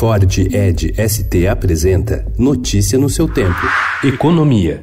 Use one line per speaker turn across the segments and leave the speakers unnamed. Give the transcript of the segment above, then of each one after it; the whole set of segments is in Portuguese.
Ford Ed ST apresenta Notícia no seu tempo. Economia.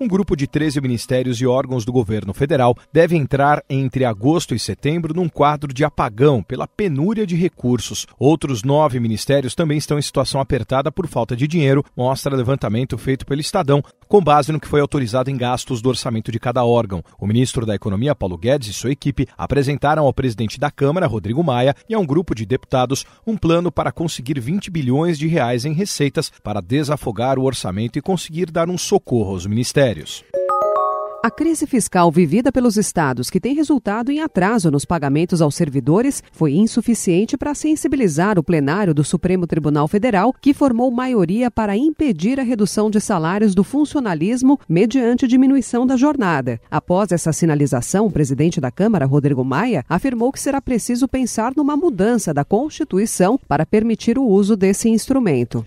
Um grupo de 13 ministérios e órgãos do governo federal deve entrar entre agosto e setembro num quadro de apagão pela penúria de recursos. Outros nove ministérios também estão em situação apertada por falta de dinheiro, mostra levantamento feito pelo Estadão, com base no que foi autorizado em gastos do orçamento de cada órgão. O ministro da Economia, Paulo Guedes, e sua equipe apresentaram ao presidente da Câmara, Rodrigo Maia, e a um grupo de deputados um plano para conseguir 20 bilhões de reais em receitas para desafogar o orçamento e conseguir dar um socorro aos ministérios.
A crise fiscal vivida pelos estados, que tem resultado em atraso nos pagamentos aos servidores, foi insuficiente para sensibilizar o plenário do Supremo Tribunal Federal, que formou maioria para impedir a redução de salários do funcionalismo mediante diminuição da jornada. Após essa sinalização, o presidente da Câmara, Rodrigo Maia, afirmou que será preciso pensar numa mudança da Constituição para permitir o uso desse instrumento.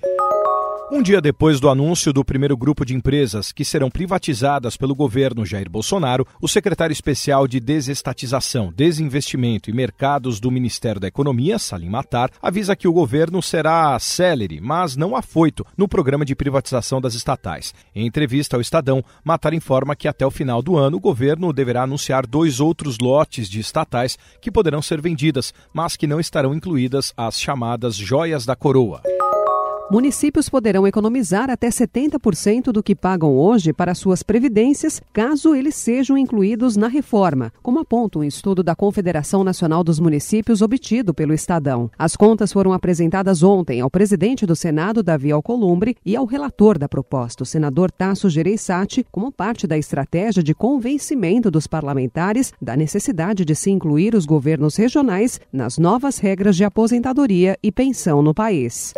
Um dia depois do anúncio do primeiro grupo de empresas que serão privatizadas pelo governo Jair Bolsonaro, o secretário especial de Desestatização, Desinvestimento e Mercados do Ministério da Economia, Salim Matar, avisa que o governo será célere, mas não afoito, no programa de privatização das estatais. Em entrevista ao Estadão, Matar informa que até o final do ano o governo deverá anunciar dois outros lotes de estatais que poderão ser vendidas, mas que não estarão incluídas as chamadas joias da coroa.
Municípios poderão economizar até 70% do que pagam hoje para suas previdências, caso eles sejam incluídos na reforma, como aponta um estudo da Confederação Nacional dos Municípios obtido pelo Estadão. As contas foram apresentadas ontem ao presidente do Senado, Davi Alcolumbre, e ao relator da proposta, o senador Tasso Gereissati, como parte da estratégia de convencimento dos parlamentares da necessidade de se incluir os governos regionais nas novas regras de aposentadoria e pensão no país.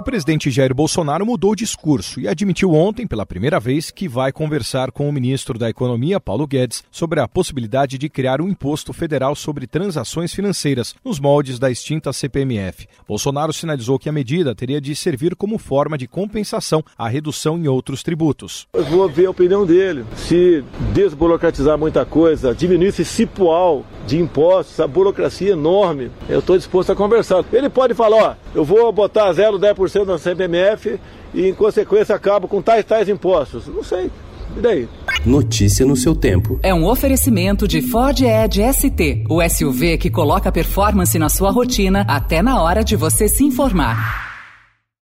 O presidente Jair Bolsonaro mudou o discurso e admitiu ontem, pela primeira vez, que vai conversar com o ministro da Economia, Paulo Guedes, sobre a possibilidade de criar um imposto federal sobre transações financeiras, nos moldes da extinta CPMF. Bolsonaro sinalizou que a medida teria de servir como forma de compensação à redução em outros tributos.
Eu vou ver a opinião dele. Se desburocratizar muita coisa, diminuir esse cipual de impostos, essa burocracia enorme, eu estou disposto a conversar. Ele pode falar, ó, eu vou botar 0,10% na CPMF e, em consequência, acabo com tais tais impostos. Não sei. E daí?
Notícia no seu tempo.
É um oferecimento de Ford Edge ST, o SUV que coloca performance na sua rotina até na hora de você se informar.